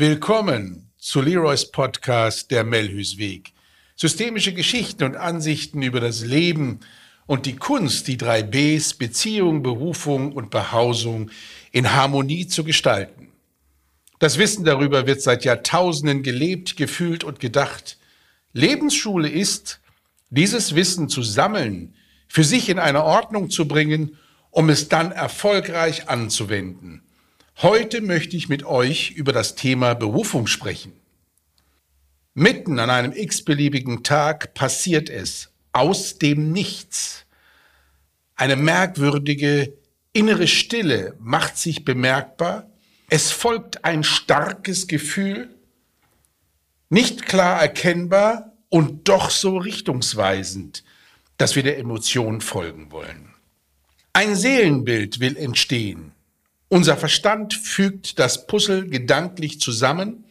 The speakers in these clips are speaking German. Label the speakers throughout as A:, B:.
A: Willkommen zu Leroys Podcast Der Melhüsweg. Systemische Geschichten und Ansichten über das Leben und die Kunst, die drei Bs Beziehung, Berufung und Behausung in Harmonie zu gestalten. Das Wissen darüber wird seit Jahrtausenden gelebt, gefühlt und gedacht. Lebensschule ist, dieses Wissen zu sammeln, für sich in eine Ordnung zu bringen, um es dann erfolgreich anzuwenden. Heute möchte ich mit euch über das Thema Berufung sprechen. Mitten an einem x-beliebigen Tag passiert es aus dem Nichts. Eine merkwürdige innere Stille macht sich bemerkbar. Es folgt ein starkes Gefühl, nicht klar erkennbar und doch so richtungsweisend, dass wir der Emotion folgen wollen. Ein Seelenbild will entstehen. Unser Verstand fügt das Puzzle gedanklich zusammen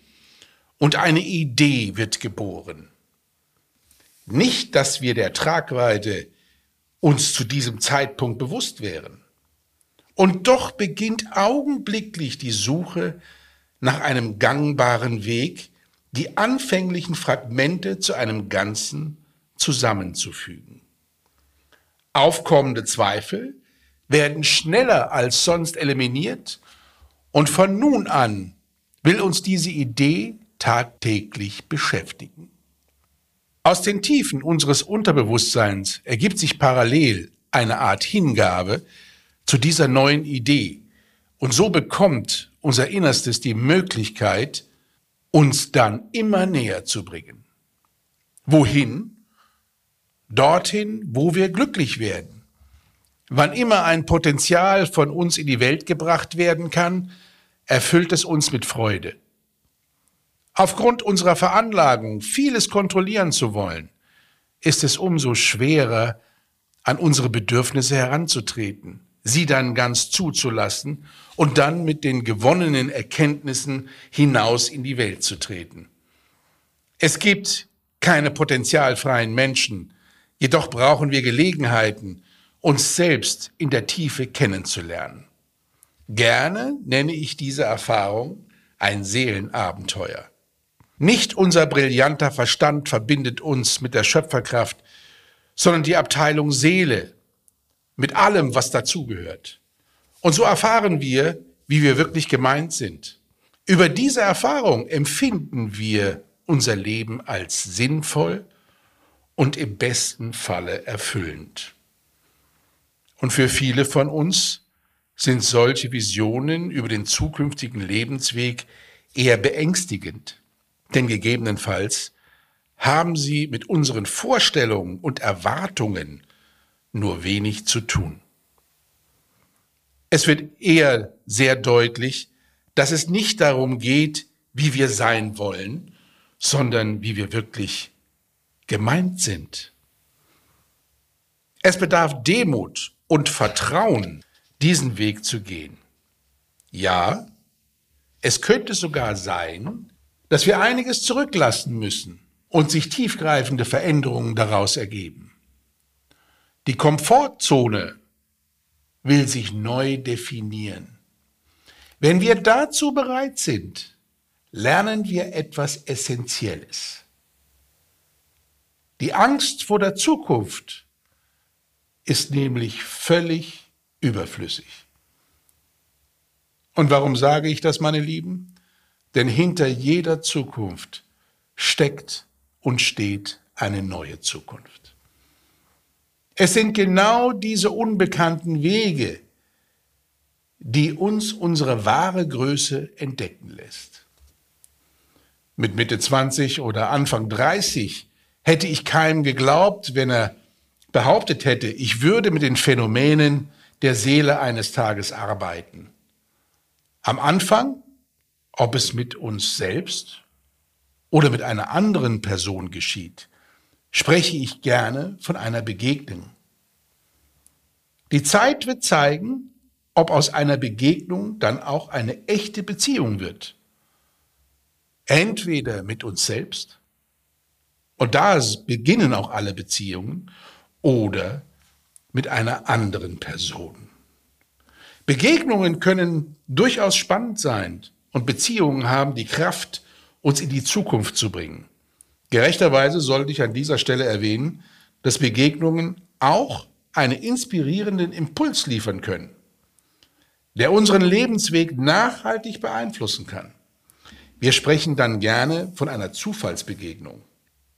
A: und eine Idee wird geboren. Nicht, dass wir der Tragweite uns zu diesem Zeitpunkt bewusst wären. Und doch beginnt augenblicklich die Suche nach einem gangbaren Weg, die anfänglichen Fragmente zu einem Ganzen zusammenzufügen. Aufkommende Zweifel werden schneller als sonst eliminiert und von nun an will uns diese Idee tagtäglich beschäftigen. Aus den Tiefen unseres Unterbewusstseins ergibt sich parallel eine Art Hingabe zu dieser neuen Idee und so bekommt unser Innerstes die Möglichkeit, uns dann immer näher zu bringen. Wohin? Dorthin, wo wir glücklich werden. Wann immer ein Potenzial von uns in die Welt gebracht werden kann, erfüllt es uns mit Freude. Aufgrund unserer Veranlagung, vieles kontrollieren zu wollen, ist es umso schwerer, an unsere Bedürfnisse heranzutreten, sie dann ganz zuzulassen und dann mit den gewonnenen Erkenntnissen hinaus in die Welt zu treten. Es gibt keine potenzialfreien Menschen, jedoch brauchen wir Gelegenheiten, uns selbst in der Tiefe kennenzulernen. Gerne nenne ich diese Erfahrung ein Seelenabenteuer. Nicht unser brillanter Verstand verbindet uns mit der Schöpferkraft, sondern die Abteilung Seele, mit allem, was dazugehört. Und so erfahren wir, wie wir wirklich gemeint sind. Über diese Erfahrung empfinden wir unser Leben als sinnvoll und im besten Falle erfüllend. Und für viele von uns sind solche Visionen über den zukünftigen Lebensweg eher beängstigend, denn gegebenenfalls haben sie mit unseren Vorstellungen und Erwartungen nur wenig zu tun. Es wird eher sehr deutlich, dass es nicht darum geht, wie wir sein wollen, sondern wie wir wirklich gemeint sind. Es bedarf Demut und Vertrauen, diesen Weg zu gehen. Ja, es könnte sogar sein, dass wir einiges zurücklassen müssen und sich tiefgreifende Veränderungen daraus ergeben. Die Komfortzone will sich neu definieren. Wenn wir dazu bereit sind, lernen wir etwas Essentielles. Die Angst vor der Zukunft ist nämlich völlig überflüssig. Und warum sage ich das, meine Lieben? Denn hinter jeder Zukunft steckt und steht eine neue Zukunft. Es sind genau diese unbekannten Wege, die uns unsere wahre Größe entdecken lässt. Mit Mitte 20 oder Anfang 30 hätte ich keinem geglaubt, wenn er behauptet hätte, ich würde mit den Phänomenen der Seele eines Tages arbeiten. Am Anfang, ob es mit uns selbst oder mit einer anderen Person geschieht, spreche ich gerne von einer Begegnung. Die Zeit wird zeigen, ob aus einer Begegnung dann auch eine echte Beziehung wird. Entweder mit uns selbst, und da beginnen auch alle Beziehungen, oder mit einer anderen Person. Begegnungen können durchaus spannend sein und Beziehungen haben die Kraft, uns in die Zukunft zu bringen. Gerechterweise sollte ich an dieser Stelle erwähnen, dass Begegnungen auch einen inspirierenden Impuls liefern können, der unseren Lebensweg nachhaltig beeinflussen kann. Wir sprechen dann gerne von einer Zufallsbegegnung.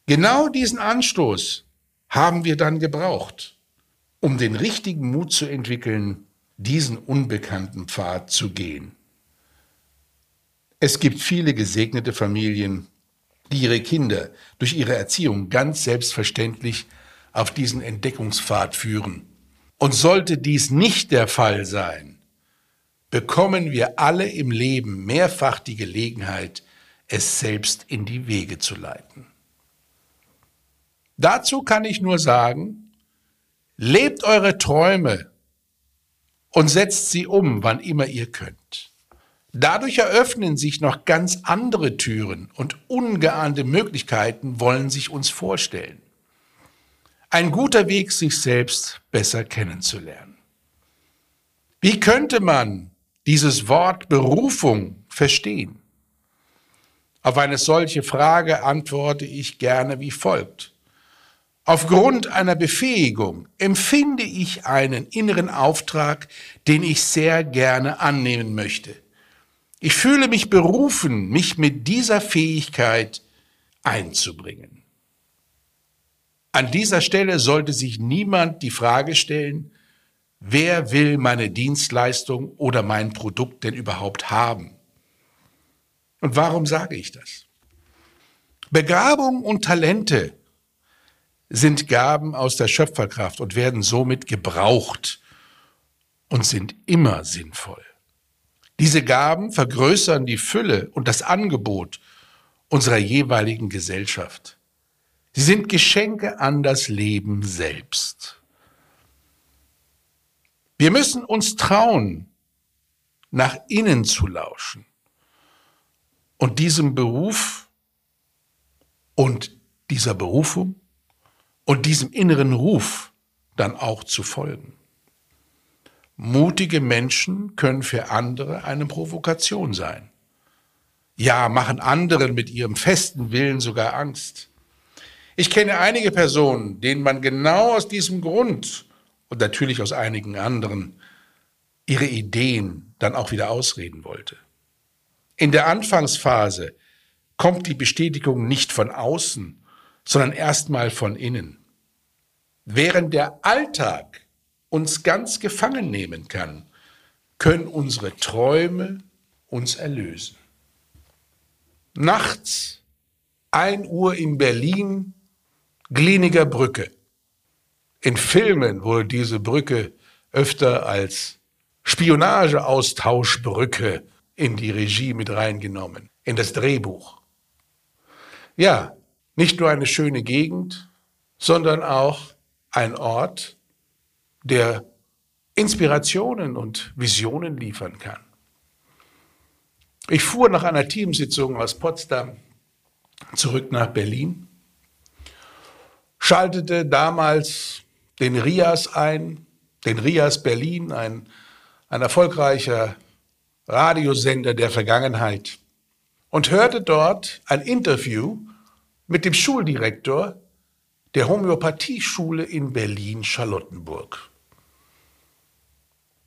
A: Genau diesen Anstoß haben wir dann gebraucht, um den richtigen Mut zu entwickeln, diesen unbekannten Pfad zu gehen. Es gibt viele gesegnete Familien, die ihre Kinder durch ihre Erziehung ganz selbstverständlich auf diesen Entdeckungspfad führen. Und sollte dies nicht der Fall sein, bekommen wir alle im Leben mehrfach die Gelegenheit, es selbst in die Wege zu leiten. Dazu kann ich nur sagen, lebt eure Träume und setzt sie um, wann immer ihr könnt. Dadurch eröffnen sich noch ganz andere Türen und ungeahnte Möglichkeiten wollen sich uns vorstellen. Ein guter Weg, sich selbst besser kennenzulernen. Wie könnte man dieses Wort Berufung verstehen? Auf eine solche Frage antworte ich gerne wie folgt. Aufgrund einer Befähigung empfinde ich einen inneren Auftrag, den ich sehr gerne annehmen möchte. Ich fühle mich berufen, mich mit dieser Fähigkeit einzubringen. An dieser Stelle sollte sich niemand die Frage stellen, wer will meine Dienstleistung oder mein Produkt denn überhaupt haben? Und warum sage ich das? Begabung und Talente sind Gaben aus der Schöpferkraft und werden somit gebraucht und sind immer sinnvoll. Diese Gaben vergrößern die Fülle und das Angebot unserer jeweiligen Gesellschaft. Sie sind Geschenke an das Leben selbst. Wir müssen uns trauen, nach innen zu lauschen und diesem Beruf und dieser Berufung und diesem inneren Ruf dann auch zu folgen. Mutige Menschen können für andere eine Provokation sein. Ja, machen anderen mit ihrem festen Willen sogar Angst. Ich kenne einige Personen, denen man genau aus diesem Grund und natürlich aus einigen anderen ihre Ideen dann auch wieder ausreden wollte. In der Anfangsphase kommt die Bestätigung nicht von außen, sondern erstmal von innen. Während der Alltag uns ganz gefangen nehmen kann, können unsere Träume uns erlösen. Nachts, 1 Uhr in Berlin, Gliniger Brücke. In Filmen wurde diese Brücke öfter als Spionageaustauschbrücke in die Regie mit reingenommen, in das Drehbuch. Ja, nicht nur eine schöne Gegend, sondern auch ein Ort, der Inspirationen und Visionen liefern kann. Ich fuhr nach einer Teamsitzung aus Potsdam zurück nach Berlin, schaltete damals den RIAS ein, den RIAS Berlin, ein, ein erfolgreicher Radiosender der Vergangenheit und hörte dort ein Interview mit dem Schuldirektor der Homöopathieschule in Berlin-Charlottenburg.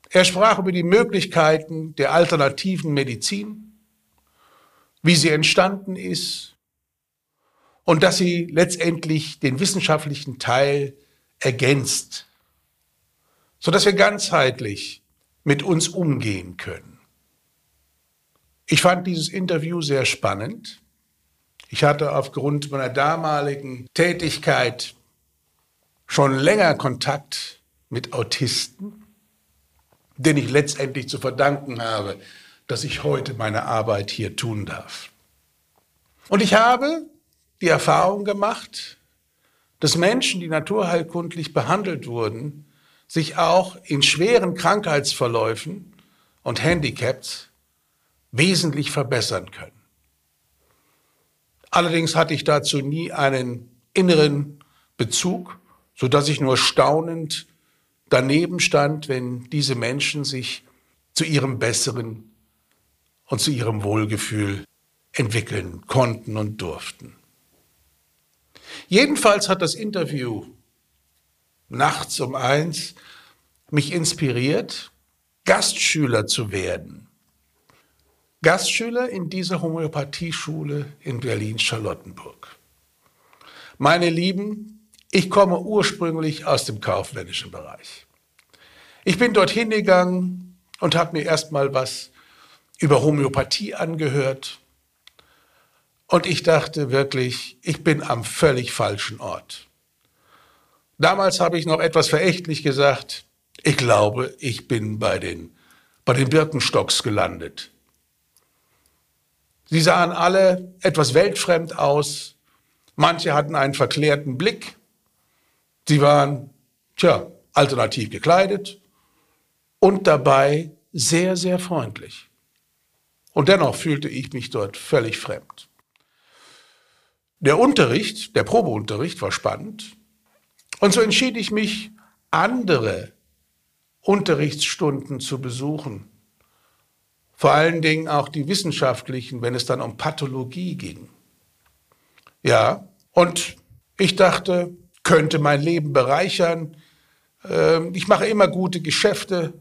A: Er sprach über die Möglichkeiten der alternativen Medizin, wie sie entstanden ist und dass sie letztendlich den wissenschaftlichen Teil ergänzt, sodass wir ganzheitlich mit uns umgehen können. Ich fand dieses Interview sehr spannend. Ich hatte aufgrund meiner damaligen Tätigkeit schon länger Kontakt mit Autisten, den ich letztendlich zu verdanken habe, dass ich heute meine Arbeit hier tun darf. Und ich habe die Erfahrung gemacht, dass Menschen, die naturheilkundlich behandelt wurden, sich auch in schweren Krankheitsverläufen und Handicaps wesentlich verbessern können. Allerdings hatte ich dazu nie einen inneren Bezug, so dass ich nur staunend daneben stand, wenn diese Menschen sich zu ihrem Besseren und zu ihrem Wohlgefühl entwickeln konnten und durften. Jedenfalls hat das Interview nachts um eins mich inspiriert, Gastschüler zu werden. Gastschüler in dieser Homöopathieschule in Berlin-Charlottenburg. Meine Lieben, ich komme ursprünglich aus dem kaufmännischen Bereich. Ich bin dorthin gegangen und habe mir erstmal was über Homöopathie angehört. Und ich dachte wirklich, ich bin am völlig falschen Ort. Damals habe ich noch etwas verächtlich gesagt, ich glaube, ich bin bei den, bei den Birkenstocks gelandet. Sie sahen alle etwas weltfremd aus, manche hatten einen verklärten Blick, sie waren, tja, alternativ gekleidet und dabei sehr, sehr freundlich. Und dennoch fühlte ich mich dort völlig fremd. Der Unterricht, der Probeunterricht war spannend. Und so entschied ich mich, andere Unterrichtsstunden zu besuchen. Vor allen Dingen auch die wissenschaftlichen, wenn es dann um Pathologie ging. Ja, und ich dachte, könnte mein Leben bereichern. Ähm, ich mache immer gute Geschäfte.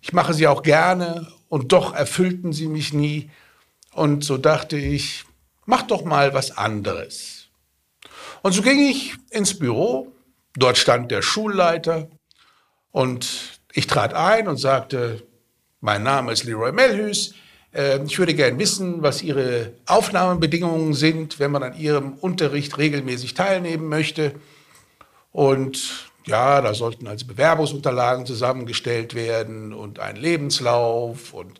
A: Ich mache sie auch gerne und doch erfüllten sie mich nie. Und so dachte ich, mach doch mal was anderes. Und so ging ich ins Büro, dort stand der Schulleiter und ich trat ein und sagte, mein Name ist Leroy Melhus, ähm, ich würde gerne wissen, was Ihre Aufnahmebedingungen sind, wenn man an Ihrem Unterricht regelmäßig teilnehmen möchte. Und ja, da sollten also Bewerbungsunterlagen zusammengestellt werden und ein Lebenslauf und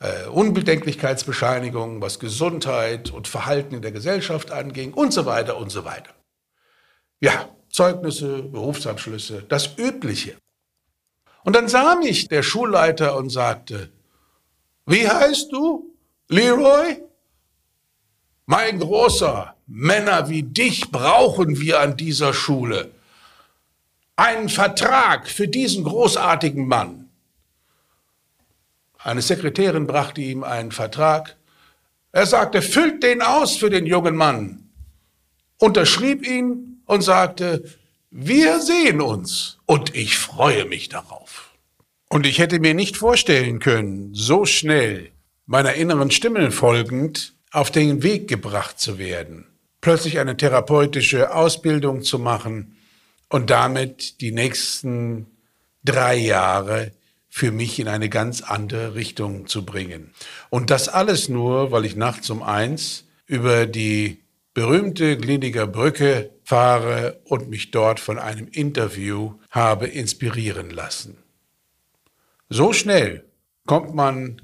A: äh, Unbedenklichkeitsbescheinigung, was Gesundheit und Verhalten in der Gesellschaft anging und so weiter und so weiter. Ja, Zeugnisse, Berufsabschlüsse, das Übliche. Und dann sah mich der Schulleiter und sagte, wie heißt du? Leroy? Mein Großer, Männer wie dich brauchen wir an dieser Schule. Einen Vertrag für diesen großartigen Mann. Eine Sekretärin brachte ihm einen Vertrag. Er sagte, füllt den aus für den jungen Mann. Unterschrieb ihn und sagte, wir sehen uns und ich freue mich darauf. Und ich hätte mir nicht vorstellen können, so schnell meiner inneren Stimme folgend auf den Weg gebracht zu werden, plötzlich eine therapeutische Ausbildung zu machen und damit die nächsten drei Jahre für mich in eine ganz andere Richtung zu bringen. Und das alles nur, weil ich nachts um eins über die berühmte Gliniger Brücke fahre und mich dort von einem Interview habe inspirieren lassen. So schnell kommt man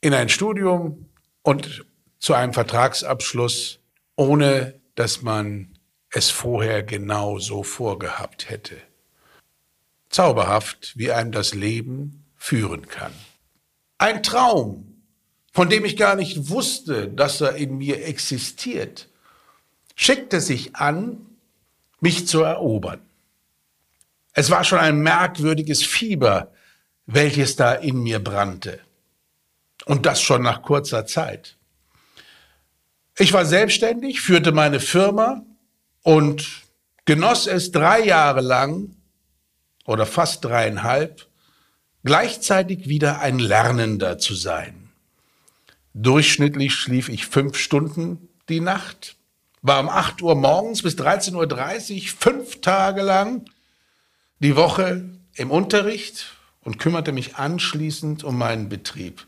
A: in ein Studium und zu einem Vertragsabschluss, ohne dass man es vorher genau so vorgehabt hätte. Zauberhaft, wie einem das Leben führen kann. Ein Traum, von dem ich gar nicht wusste, dass er in mir existiert, schickte sich an, mich zu erobern. Es war schon ein merkwürdiges Fieber, welches da in mir brannte. Und das schon nach kurzer Zeit. Ich war selbstständig, führte meine Firma und genoss es drei Jahre lang oder fast dreieinhalb, gleichzeitig wieder ein Lernender zu sein. Durchschnittlich schlief ich fünf Stunden die Nacht, war um 8 Uhr morgens bis 13.30 Uhr fünf Tage lang die Woche im Unterricht und kümmerte mich anschließend um meinen Betrieb.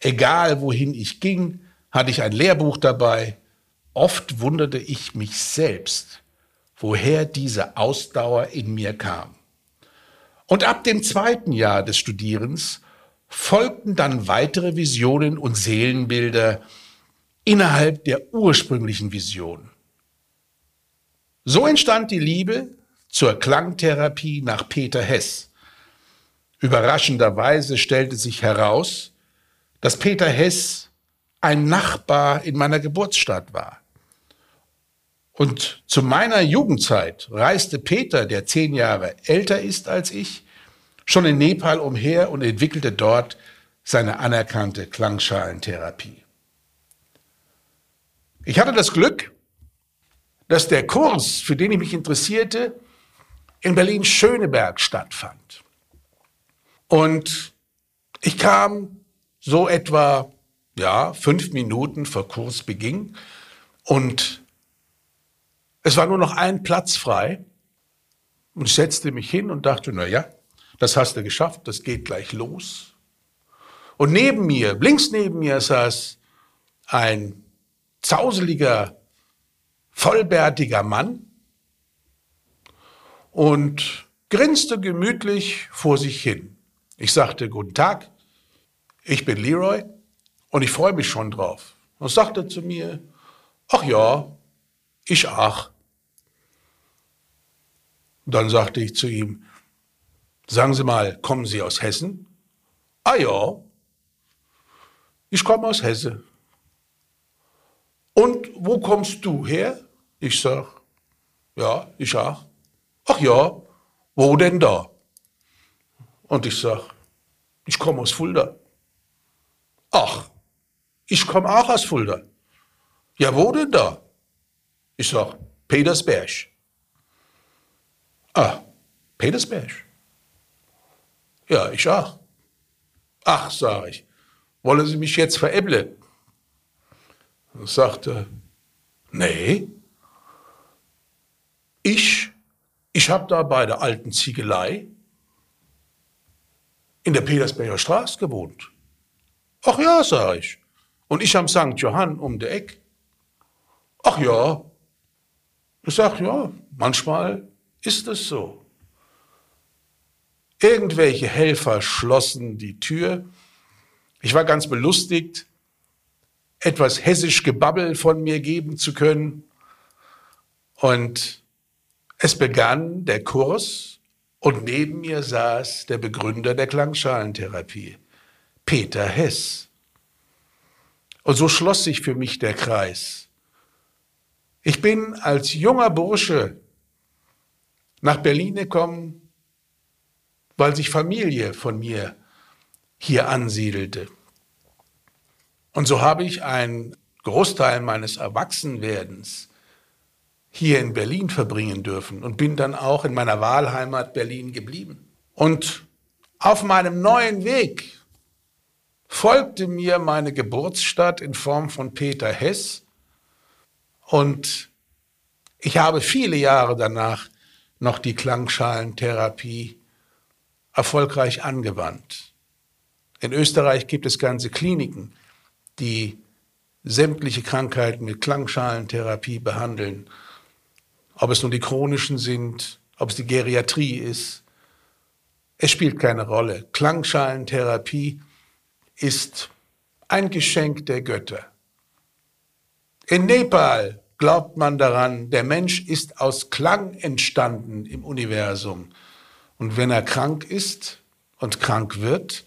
A: Egal wohin ich ging, hatte ich ein Lehrbuch dabei. Oft wunderte ich mich selbst, woher diese Ausdauer in mir kam. Und ab dem zweiten Jahr des Studierens folgten dann weitere Visionen und Seelenbilder innerhalb der ursprünglichen Vision. So entstand die Liebe zur Klangtherapie nach Peter Hess. Überraschenderweise stellte sich heraus, dass Peter Hess ein Nachbar in meiner Geburtsstadt war. Und zu meiner Jugendzeit reiste Peter, der zehn Jahre älter ist als ich, schon in Nepal umher und entwickelte dort seine anerkannte Klangschalentherapie. Ich hatte das Glück, dass der Kurs, für den ich mich interessierte, in Berlin-Schöneberg stattfand. Und ich kam so etwa, ja, fünf Minuten vor Kursbeginn und es war nur noch ein Platz frei. Und ich setzte mich hin und dachte, na ja, das hast du geschafft, das geht gleich los. Und neben mir, links neben mir saß ein zauseliger, vollbärtiger Mann und grinste gemütlich vor sich hin. Ich sagte, guten Tag, ich bin Leroy und ich freue mich schon drauf. Und sagte zu mir, ach ja, ich auch. Dann sagte ich zu ihm, sagen Sie mal, kommen Sie aus Hessen? Ah ja, ich komme aus Hessen. Und wo kommst du her? Ich sag, ja, ich auch. Ach ja, wo denn da? Und ich sag, ich komme aus Fulda. Ach, ich komme auch aus Fulda. Ja, wo denn da? Ich sag, Petersberg. Ah, Petersberg. Ja, ich auch. Ach, sag ich, wollen Sie mich jetzt veräppeln? Und sagte, nee, ich, ich habe da bei der alten Ziegelei in der Petersberger Straße gewohnt. Ach ja, sag ich. Und ich am St. Johann um der Eck. Ach ja. Ich sag, ja, manchmal ist es so. Irgendwelche Helfer schlossen die Tür. Ich war ganz belustigt, etwas hessisch Gebabbel von mir geben zu können. Und es begann der Kurs und neben mir saß der Begründer der Klangschalentherapie, Peter Hess. Und so schloss sich für mich der Kreis. Ich bin als junger Bursche nach Berlin gekommen, weil sich Familie von mir hier ansiedelte. Und so habe ich einen Großteil meines Erwachsenwerdens hier in Berlin verbringen dürfen und bin dann auch in meiner Wahlheimat Berlin geblieben. Und auf meinem neuen Weg folgte mir meine Geburtsstadt in Form von Peter Hess und ich habe viele Jahre danach noch die Klangschalentherapie erfolgreich angewandt. In Österreich gibt es ganze Kliniken, die sämtliche Krankheiten mit Klangschalentherapie behandeln. Ob es nun die chronischen sind, ob es die Geriatrie ist, es spielt keine Rolle. Klangschalentherapie ist ein Geschenk der Götter. In Nepal glaubt man daran, der Mensch ist aus Klang entstanden im Universum. Und wenn er krank ist und krank wird,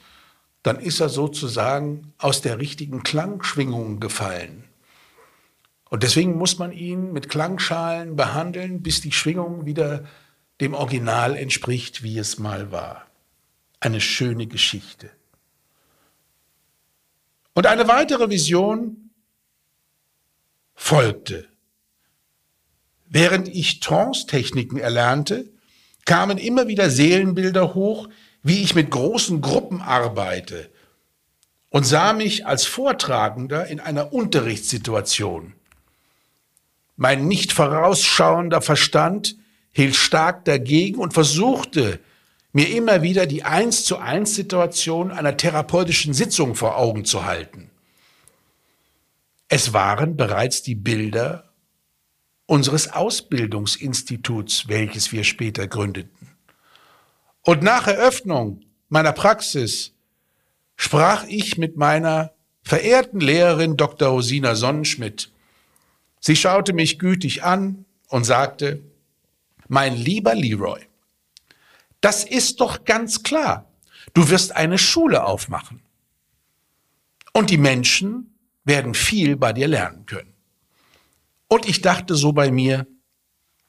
A: dann ist er sozusagen aus der richtigen Klangschwingung gefallen. Und deswegen muss man ihn mit Klangschalen behandeln, bis die Schwingung wieder dem Original entspricht, wie es mal war. Eine schöne Geschichte. Und eine weitere Vision folgte. Während ich Trance-Techniken erlernte, kamen immer wieder Seelenbilder hoch, wie ich mit großen Gruppen arbeite und sah mich als Vortragender in einer Unterrichtssituation. Mein nicht vorausschauender Verstand hielt stark dagegen und versuchte, mir immer wieder die eins zu eins Situation einer therapeutischen Sitzung vor Augen zu halten. Es waren bereits die Bilder unseres Ausbildungsinstituts, welches wir später gründeten. Und nach Eröffnung meiner Praxis sprach ich mit meiner verehrten Lehrerin Dr. Rosina Sonnenschmidt. Sie schaute mich gütig an und sagte, mein lieber Leroy, das ist doch ganz klar. Du wirst eine Schule aufmachen. Und die Menschen werden viel bei dir lernen können. Und ich dachte so bei mir,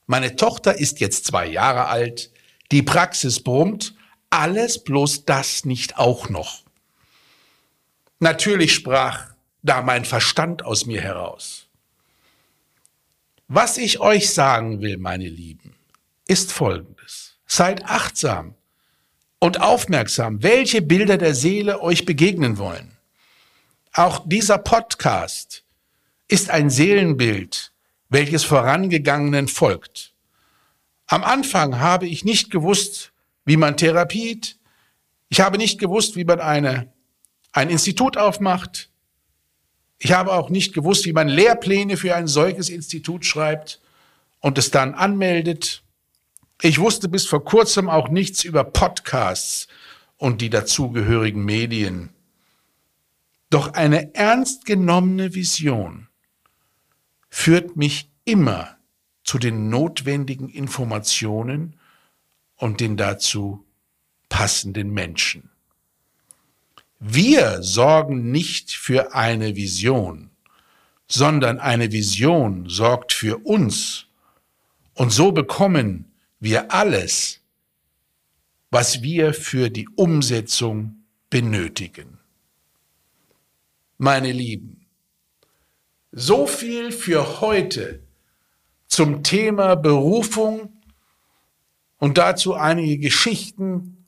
A: meine Tochter ist jetzt zwei Jahre alt, die Praxis brummt, alles bloß das nicht auch noch. Natürlich sprach da mein Verstand aus mir heraus. Was ich euch sagen will, meine Lieben, ist Folgendes. Seid achtsam und aufmerksam, welche Bilder der Seele euch begegnen wollen. Auch dieser Podcast ist ein Seelenbild, welches vorangegangenen folgt. Am Anfang habe ich nicht gewusst, wie man therapiert. Ich habe nicht gewusst, wie man eine, ein Institut aufmacht. Ich habe auch nicht gewusst, wie man Lehrpläne für ein solches Institut schreibt und es dann anmeldet. Ich wusste bis vor kurzem auch nichts über Podcasts und die dazugehörigen Medien. Doch eine ernst genommene Vision führt mich immer zu den notwendigen Informationen und den dazu passenden Menschen. Wir sorgen nicht für eine Vision, sondern eine Vision sorgt für uns. Und so bekommen wir alles, was wir für die Umsetzung benötigen. Meine Lieben, so viel für heute zum Thema Berufung und dazu einige Geschichten,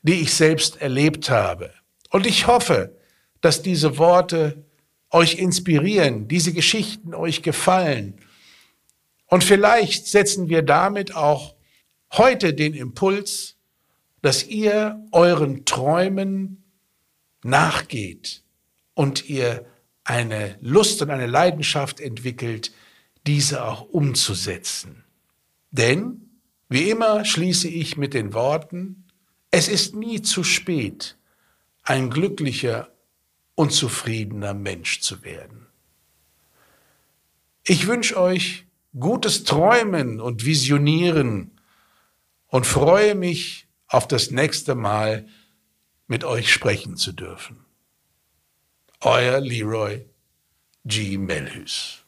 A: die ich selbst erlebt habe. Und ich hoffe, dass diese Worte euch inspirieren, diese Geschichten euch gefallen und vielleicht setzen wir damit auch heute den Impuls, dass ihr euren Träumen nachgeht und ihr eine Lust und eine Leidenschaft entwickelt, diese auch umzusetzen. Denn, wie immer, schließe ich mit den Worten, es ist nie zu spät, ein glücklicher und zufriedener Mensch zu werden. Ich wünsche euch gutes Träumen und Visionieren und freue mich auf das nächste Mal mit euch sprechen zu dürfen. Euer Leroy G. Melhus.